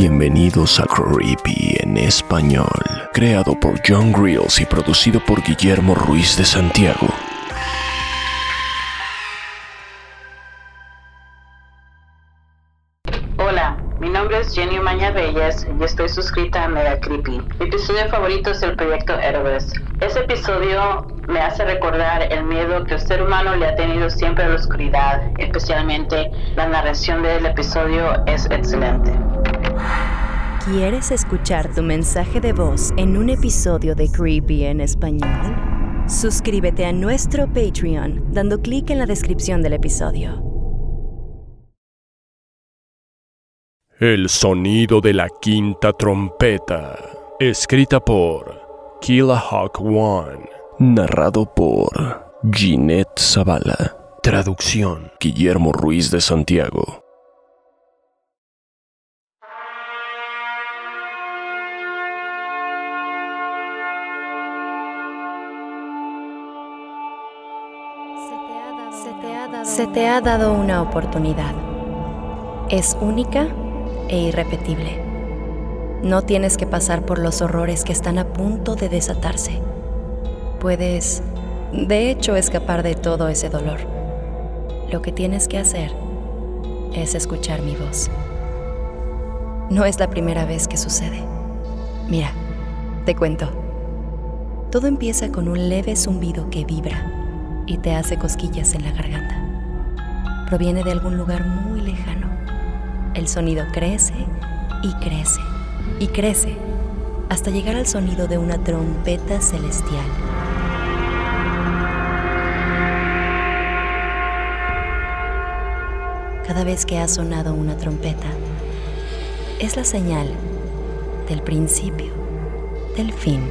Bienvenidos a Creepy en español, creado por John Grills y producido por Guillermo Ruiz de Santiago. Hola, mi nombre es Jenny Maña Bellas y estoy suscrita a Mega Creepy. Mi episodio favorito es el proyecto Héroes. Este episodio me hace recordar el miedo que el ser humano le ha tenido siempre a la oscuridad, especialmente la narración del episodio es excelente. ¿Quieres escuchar tu mensaje de voz en un episodio de Creepy en español? Suscríbete a nuestro Patreon dando clic en la descripción del episodio. El sonido de la quinta trompeta, escrita por Killa Hawk One, narrado por Ginette Zavala, traducción Guillermo Ruiz de Santiago. Se te ha dado una oportunidad. Es única e irrepetible. No tienes que pasar por los horrores que están a punto de desatarse. Puedes, de hecho, escapar de todo ese dolor. Lo que tienes que hacer es escuchar mi voz. No es la primera vez que sucede. Mira, te cuento. Todo empieza con un leve zumbido que vibra y te hace cosquillas en la garganta. Proviene de algún lugar muy lejano. El sonido crece y crece y crece hasta llegar al sonido de una trompeta celestial. Cada vez que ha sonado una trompeta, es la señal del principio, del fin.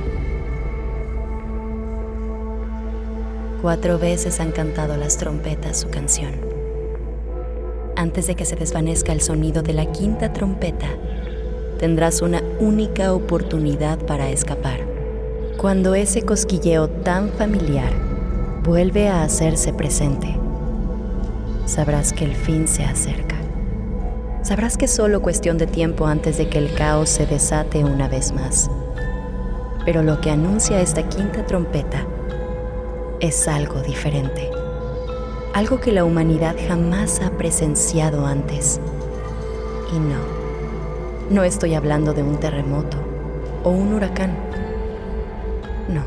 Cuatro veces han cantado las trompetas su canción. Antes de que se desvanezca el sonido de la quinta trompeta, tendrás una única oportunidad para escapar. Cuando ese cosquilleo tan familiar vuelve a hacerse presente, sabrás que el fin se acerca. Sabrás que es solo cuestión de tiempo antes de que el caos se desate una vez más. Pero lo que anuncia esta quinta trompeta es algo diferente, algo que la humanidad jamás ha presenciado antes. Y no, no estoy hablando de un terremoto o un huracán. No,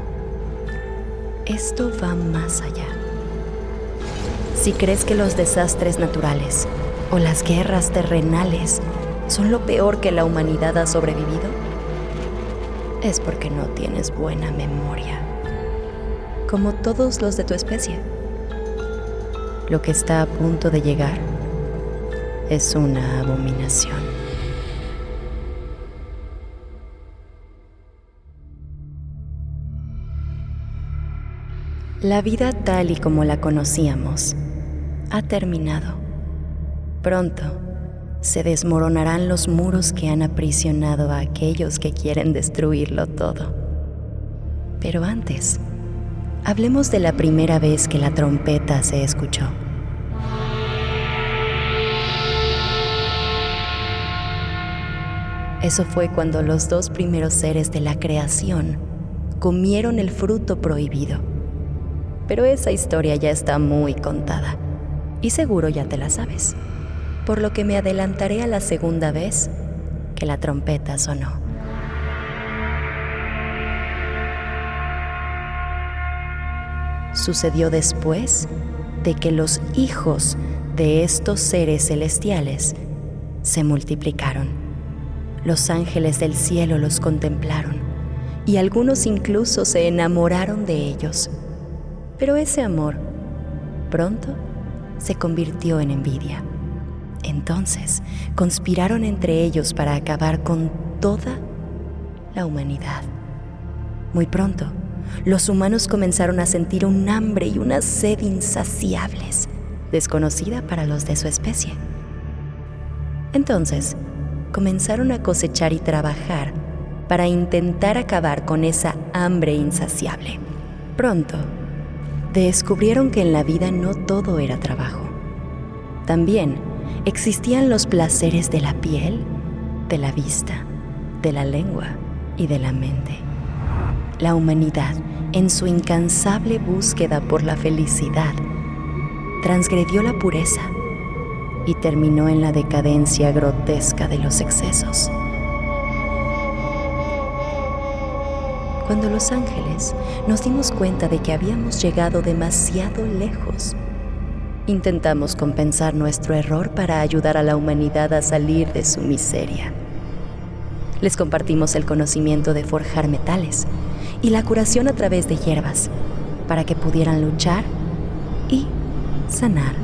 esto va más allá. Si crees que los desastres naturales o las guerras terrenales son lo peor que la humanidad ha sobrevivido, es porque no tienes buena memoria como todos los de tu especie. Lo que está a punto de llegar es una abominación. La vida tal y como la conocíamos ha terminado. Pronto se desmoronarán los muros que han aprisionado a aquellos que quieren destruirlo todo. Pero antes, Hablemos de la primera vez que la trompeta se escuchó. Eso fue cuando los dos primeros seres de la creación comieron el fruto prohibido. Pero esa historia ya está muy contada y seguro ya te la sabes, por lo que me adelantaré a la segunda vez que la trompeta sonó. Sucedió después de que los hijos de estos seres celestiales se multiplicaron. Los ángeles del cielo los contemplaron y algunos incluso se enamoraron de ellos. Pero ese amor pronto se convirtió en envidia. Entonces conspiraron entre ellos para acabar con toda la humanidad. Muy pronto, los humanos comenzaron a sentir un hambre y una sed insaciables, desconocida para los de su especie. Entonces, comenzaron a cosechar y trabajar para intentar acabar con esa hambre insaciable. Pronto, descubrieron que en la vida no todo era trabajo. También existían los placeres de la piel de la vista, de la lengua y de la mente. La humanidad, en su incansable búsqueda por la felicidad, transgredió la pureza y terminó en la decadencia grotesca de los excesos. Cuando los ángeles nos dimos cuenta de que habíamos llegado demasiado lejos, intentamos compensar nuestro error para ayudar a la humanidad a salir de su miseria. Les compartimos el conocimiento de forjar metales y la curación a través de hierbas para que pudieran luchar y sanar.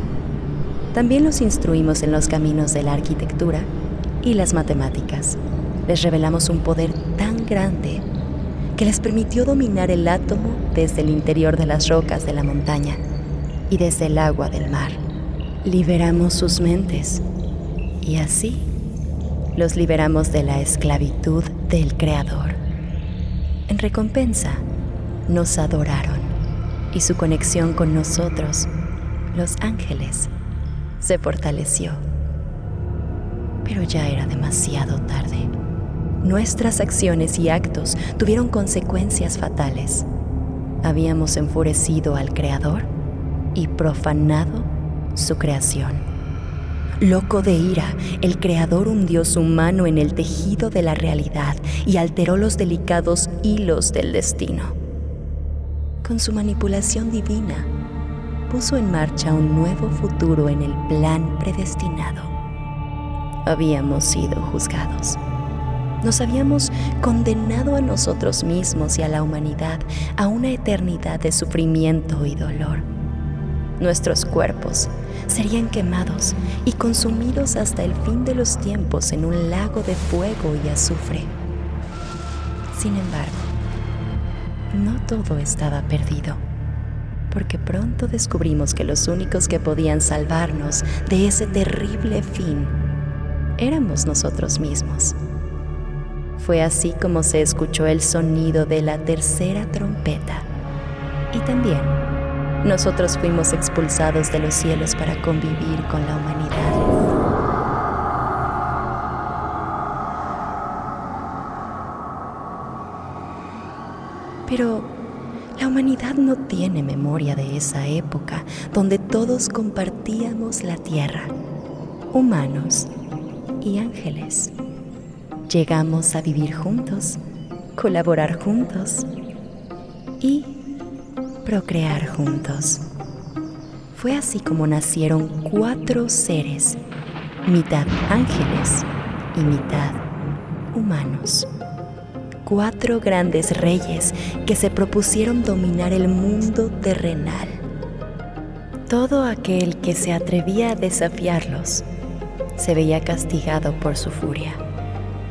También los instruimos en los caminos de la arquitectura y las matemáticas. Les revelamos un poder tan grande que les permitió dominar el átomo desde el interior de las rocas de la montaña y desde el agua del mar. Liberamos sus mentes y así los liberamos de la esclavitud del Creador. En recompensa, nos adoraron y su conexión con nosotros los ángeles, se fortaleció. Pero ya era demasiado tarde. Nuestras acciones y actos tuvieron consecuencias fatales. Habíamos enfurecido al Creador y profanado su creación. Loco de ira, el Creador hundió su mano en el tejido de la realidad y alteró los delicados hilos del destino. Con su manipulación divina, puso en marcha un nuevo futuro en el plan predestinado. Habíamos sido juzgados. Nos habíamos condenado a nosotros mismos y a la humanidad a una eternidad de sufrimiento y dolor. Nuestros cuerpos serían quemados y consumidos hasta el fin de los tiempos en un lago de fuego y azufre. Sin embargo, no todo estaba perdido porque pronto descubrimos que los únicos que podían salvarnos de ese terrible fin éramos nosotros mismos. Fue así como se escuchó el sonido de la tercera trompeta. Y también nosotros fuimos expulsados de los cielos para convivir con la humanidad. Pero la humanidad no tiene memoria de esa época donde todos compartíamos la tierra, humanos y ángeles. Llegamos a vivir juntos, colaborar juntos y procrear juntos. Fue así como nacieron cuatro seres, mitad ángeles y mitad humanos cuatro grandes reyes que se propusieron dominar el mundo terrenal. Todo aquel que se atrevía a desafiarlos se veía castigado por su furia.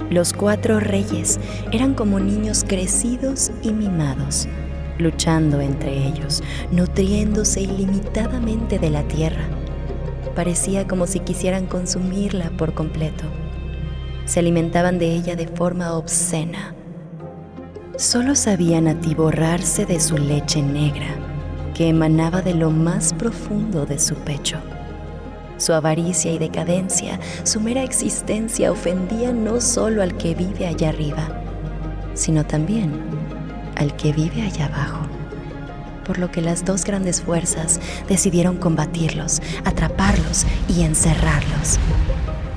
Los cuatro reyes eran como niños crecidos y mimados, luchando entre ellos, nutriéndose ilimitadamente de la tierra. Parecía como si quisieran consumirla por completo. Se alimentaban de ella de forma obscena solo sabían atiborrarse de su leche negra, que emanaba de lo más profundo de su pecho. Su avaricia y decadencia, su mera existencia ofendía no solo al que vive allá arriba, sino también al que vive allá abajo. Por lo que las dos grandes fuerzas decidieron combatirlos, atraparlos y encerrarlos.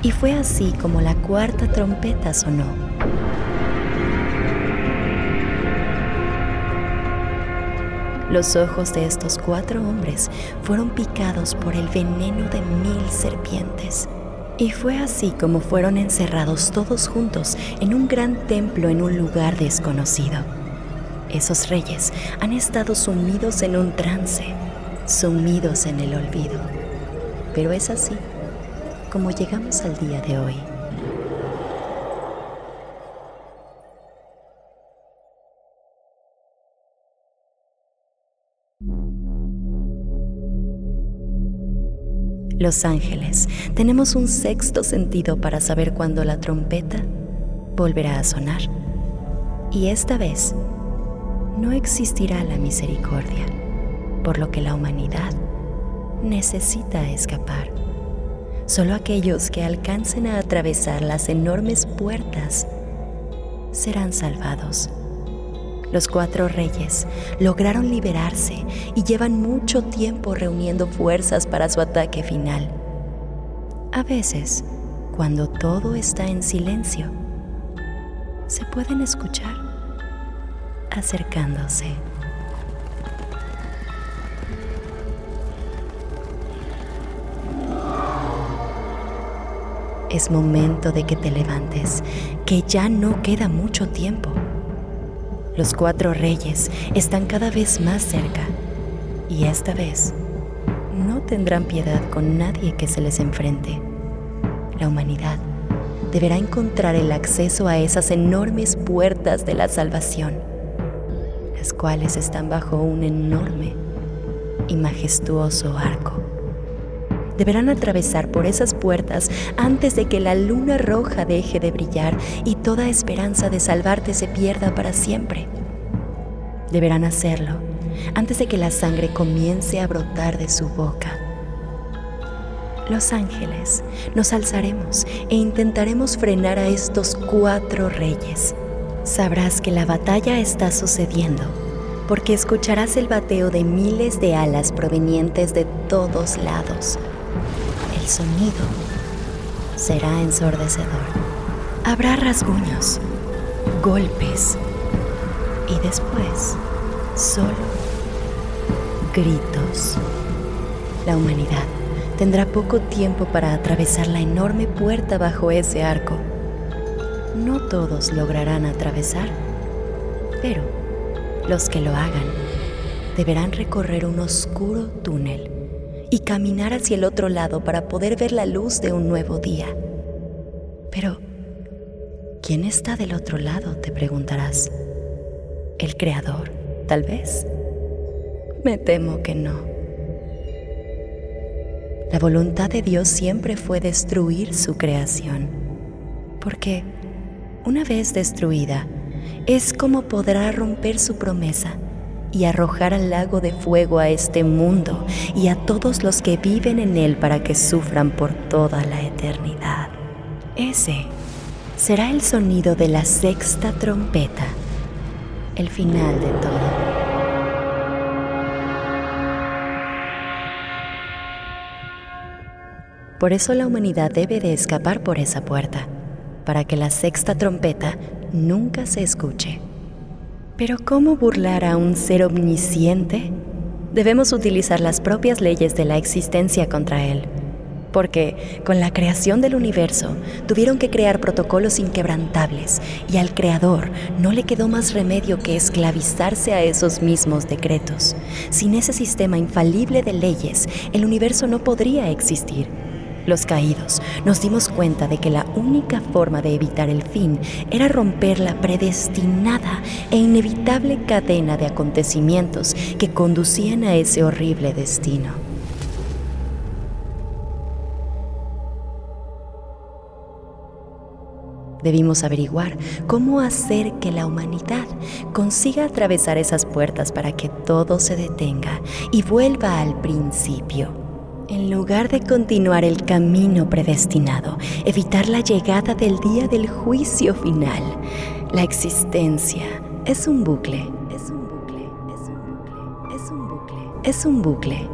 Y fue así como la cuarta trompeta sonó Los ojos de estos cuatro hombres fueron picados por el veneno de mil serpientes. Y fue así como fueron encerrados todos juntos en un gran templo en un lugar desconocido. Esos reyes han estado sumidos en un trance, sumidos en el olvido. Pero es así como llegamos al día de hoy. Los ángeles tenemos un sexto sentido para saber cuándo la trompeta volverá a sonar. Y esta vez no existirá la misericordia, por lo que la humanidad necesita escapar. Solo aquellos que alcancen a atravesar las enormes puertas serán salvados. Los cuatro reyes lograron liberarse y llevan mucho tiempo reuniendo fuerzas para su ataque final. A veces, cuando todo está en silencio, se pueden escuchar acercándose. Es momento de que te levantes, que ya no queda mucho tiempo. Los cuatro reyes están cada vez más cerca y esta vez no tendrán piedad con nadie que se les enfrente. La humanidad deberá encontrar el acceso a esas enormes puertas de la salvación, las cuales están bajo un enorme y majestuoso arco deberán atravesar por esas puertas antes de que la luna roja deje de brillar y toda esperanza de salvarte se pierda para siempre. Deberán hacerlo antes de que la sangre comience a brotar de su boca. Los ángeles nos alzaremos e intentaremos frenar a estos cuatro reyes. Sabrás que la batalla está sucediendo porque escucharás el bateo de miles de alas provenientes de todos lados sonido será ensordecedor. Habrá rasguños, golpes y después solo gritos. La humanidad tendrá poco tiempo para atravesar la enorme puerta bajo ese arco. No todos lograrán atravesar, pero los que lo hagan deberán recorrer un oscuro túnel y caminar hacia el otro lado para poder ver la luz de un nuevo día. Pero, ¿quién está del otro lado? Te preguntarás. ¿El Creador, tal vez? Me temo que no. La voluntad de Dios siempre fue destruir su creación, porque una vez destruida, es como podrá romper su promesa y arrojar al lago de fuego a este mundo y a todos los que viven en él para que sufran por toda la eternidad. Ese será el sonido de la sexta trompeta, el final de todo. Por eso la humanidad debe de escapar por esa puerta, para que la sexta trompeta nunca se escuche. Pero ¿cómo burlar a un ser omnisciente? Debemos utilizar las propias leyes de la existencia contra él. Porque con la creación del universo tuvieron que crear protocolos inquebrantables y al creador no le quedó más remedio que esclavizarse a esos mismos decretos. Sin ese sistema infalible de leyes, el universo no podría existir los caídos, nos dimos cuenta de que la única forma de evitar el fin era romper la predestinada e inevitable cadena de acontecimientos que conducían a ese horrible destino. Debimos averiguar cómo hacer que la humanidad consiga atravesar esas puertas para que todo se detenga y vuelva al principio en lugar de continuar el camino predestinado, evitar la llegada del día del juicio final, la existencia es un bucle, es un bucle, es un bucle, es un bucle, es un bucle.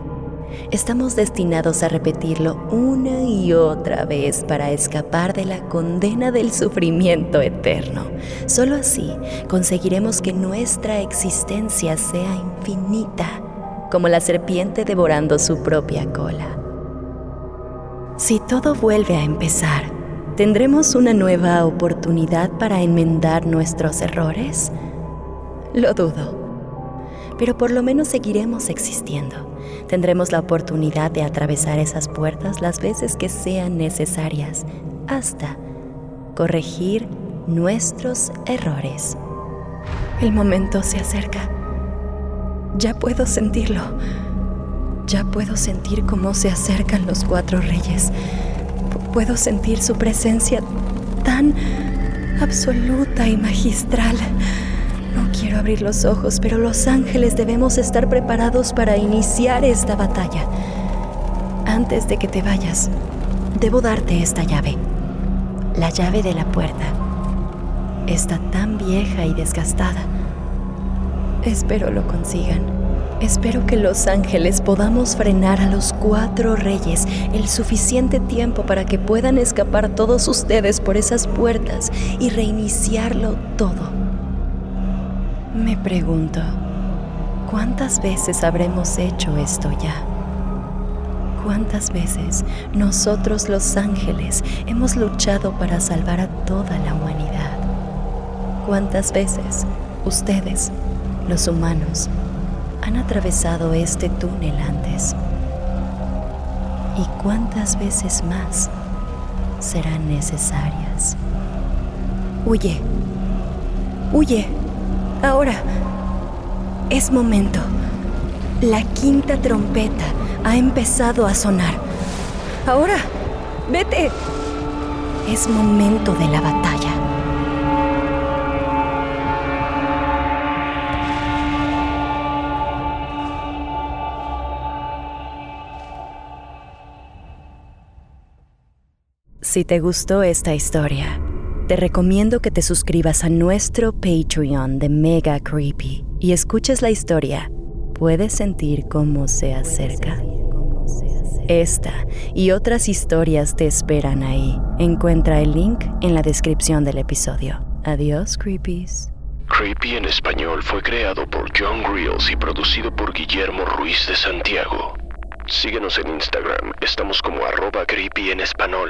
Estamos destinados a repetirlo una y otra vez para escapar de la condena del sufrimiento eterno. Solo así conseguiremos que nuestra existencia sea infinita como la serpiente devorando su propia cola. Si todo vuelve a empezar, ¿tendremos una nueva oportunidad para enmendar nuestros errores? Lo dudo. Pero por lo menos seguiremos existiendo. Tendremos la oportunidad de atravesar esas puertas las veces que sean necesarias hasta corregir nuestros errores. El momento se acerca. Ya puedo sentirlo. Ya puedo sentir cómo se acercan los cuatro reyes. puedo sentir su presencia tan absoluta y magistral. No quiero abrir los ojos, pero los ángeles debemos estar preparados para iniciar esta batalla. Antes de que te vayas, Debo darte esta llave. La llave de la puerta. Está tan vieja y desgastada. Espero lo consigan. Espero que los ángeles podamos frenar a los cuatro reyes el suficiente tiempo para que puedan escapar todos ustedes por esas puertas y reiniciarlo todo. Me pregunto, ¿cuántas veces habremos hecho esto ya? ¿Cuántas veces nosotros los ángeles hemos luchado para salvar a toda la humanidad? ¿Cuántas veces ustedes, los humanos, han atravesado este túnel antes? ¿Y cuántas veces más serán necesarias? Huye, huye, ahora es momento. La quinta trompeta ha empezado a sonar. Ahora, vete. Es momento de la batalla. Si te gustó esta historia, te recomiendo que te suscribas a nuestro Patreon de Mega Creepy y escuches la historia. Puedes sentir cómo se acerca. Esta y otras historias te esperan ahí. Encuentra el link en la descripción del episodio. Adiós, Creepies. Creepy en español fue creado por John Grills y producido por Guillermo Ruiz de Santiago. Síguenos en Instagram, estamos como arroba creepy en español.